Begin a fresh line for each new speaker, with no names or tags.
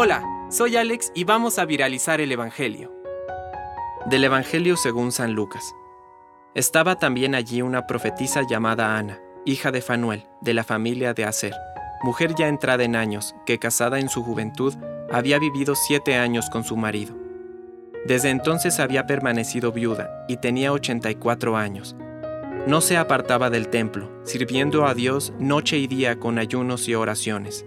Hola, soy Alex y vamos a viralizar el Evangelio.
Del Evangelio según San Lucas. Estaba también allí una profetisa llamada Ana, hija de Fanuel, de la familia de Aser, mujer ya entrada en años, que casada en su juventud había vivido siete años con su marido. Desde entonces había permanecido viuda y tenía 84 años. No se apartaba del templo, sirviendo a Dios noche y día con ayunos y oraciones.